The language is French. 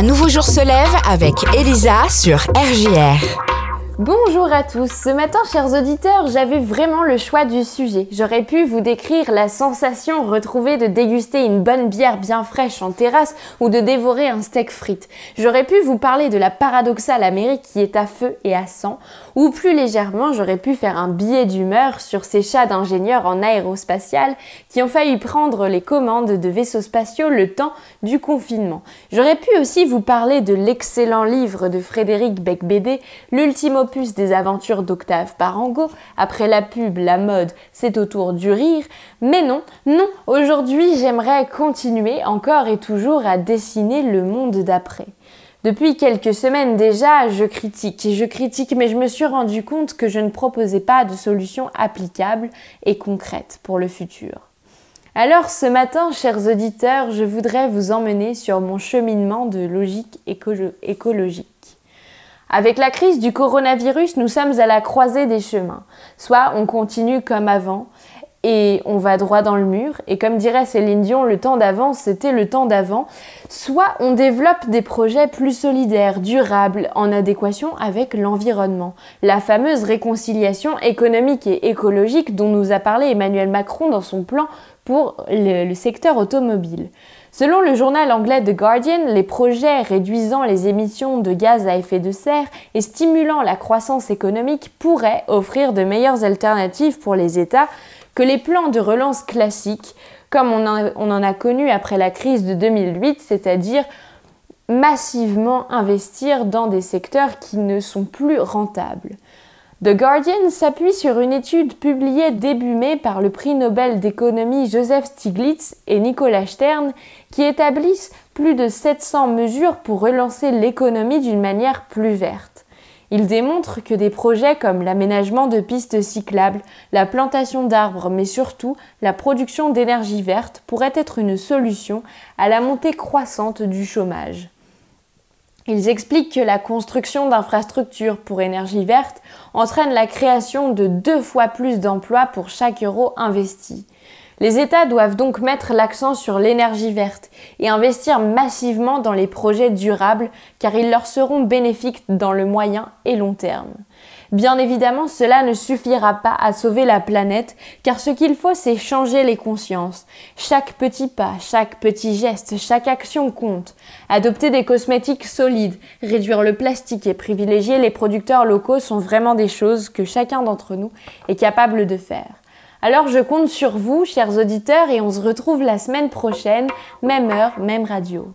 Un nouveau jour se lève avec Elisa sur RJR. Bonjour à tous. Ce matin, chers auditeurs, j'avais vraiment le choix du sujet. J'aurais pu vous décrire la sensation retrouvée de déguster une bonne bière bien fraîche en terrasse ou de dévorer un steak frites. J'aurais pu vous parler de la paradoxale Amérique qui est à feu et à sang. Ou plus légèrement, j'aurais pu faire un billet d'humeur sur ces chats d'ingénieurs en aérospatial qui ont failli prendre les commandes de vaisseaux spatiaux le temps du confinement. J'aurais pu aussi vous parler de l'excellent livre de Frédéric Becbédé, Des aventures d'Octave Parango. Après la pub, la mode, c'est au tour du rire. Mais non, non, aujourd'hui j'aimerais continuer encore et toujours à dessiner le monde d'après. Depuis quelques semaines déjà, je critique et je critique, mais je me suis rendu compte que je ne proposais pas de solutions applicables et concrètes pour le futur. Alors ce matin, chers auditeurs, je voudrais vous emmener sur mon cheminement de logique écologique. Avec la crise du coronavirus, nous sommes à la croisée des chemins. Soit on continue comme avant et on va droit dans le mur, et comme dirait Céline Dion, le temps d'avant, c'était le temps d'avant, soit on développe des projets plus solidaires, durables, en adéquation avec l'environnement. La fameuse réconciliation économique et écologique dont nous a parlé Emmanuel Macron dans son plan pour le, le secteur automobile. Selon le journal anglais The Guardian, les projets réduisant les émissions de gaz à effet de serre et stimulant la croissance économique pourraient offrir de meilleures alternatives pour les États que les plans de relance classiques, comme on, en a connu après la crise de 2008, c'est-à-dire massivement investir dans des secteurs qui ne sont plus rentables. The Guardian s'appuie sur une étude publiée début mai par le prix Nobel d'économie Joseph Stiglitz et Nicolas Stern qui établissent plus de 700 mesures pour relancer l'économie d'une manière plus verte. Ils démontrent que des projets comme l'aménagement de pistes cyclables, la plantation d'arbres, mais surtout la production d'énergie verte pourraient être une solution à la montée croissante du chômage. Ils expliquent que la construction d'infrastructures pour énergie verte entraîne la création de deux fois plus d'emplois pour chaque euro investi. Les États doivent donc mettre l'accent sur l'énergie verte et investir massivement dans les projets durables car ils leur seront bénéfiques dans le moyen et long terme. Bien évidemment, cela ne suffira pas à sauver la planète, car ce qu'il faut, c'est changer les consciences. Chaque petit pas, chaque petit geste, chaque action compte. Adopter des cosmétiques solides, réduire le plastique et privilégier les producteurs locaux sont vraiment des choses que chacun d'entre nous est capable de faire. Alors je compte sur vous, chers auditeurs, et on se retrouve la semaine prochaine, même heure, même radio.